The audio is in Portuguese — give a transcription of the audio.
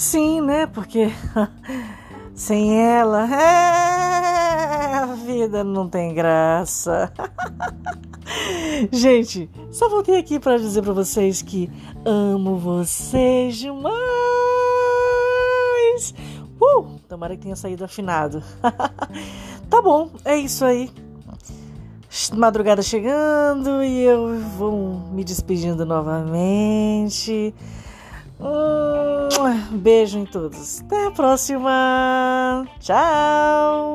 Sim, né? Porque sem ela, é, a vida não tem graça. Gente, só voltei aqui para dizer para vocês que amo vocês demais. Uh, tomara que tenha saído afinado. tá bom, é isso aí. Madrugada chegando e eu vou me despedindo novamente. Um beijo em todos. Até a próxima. Tchau.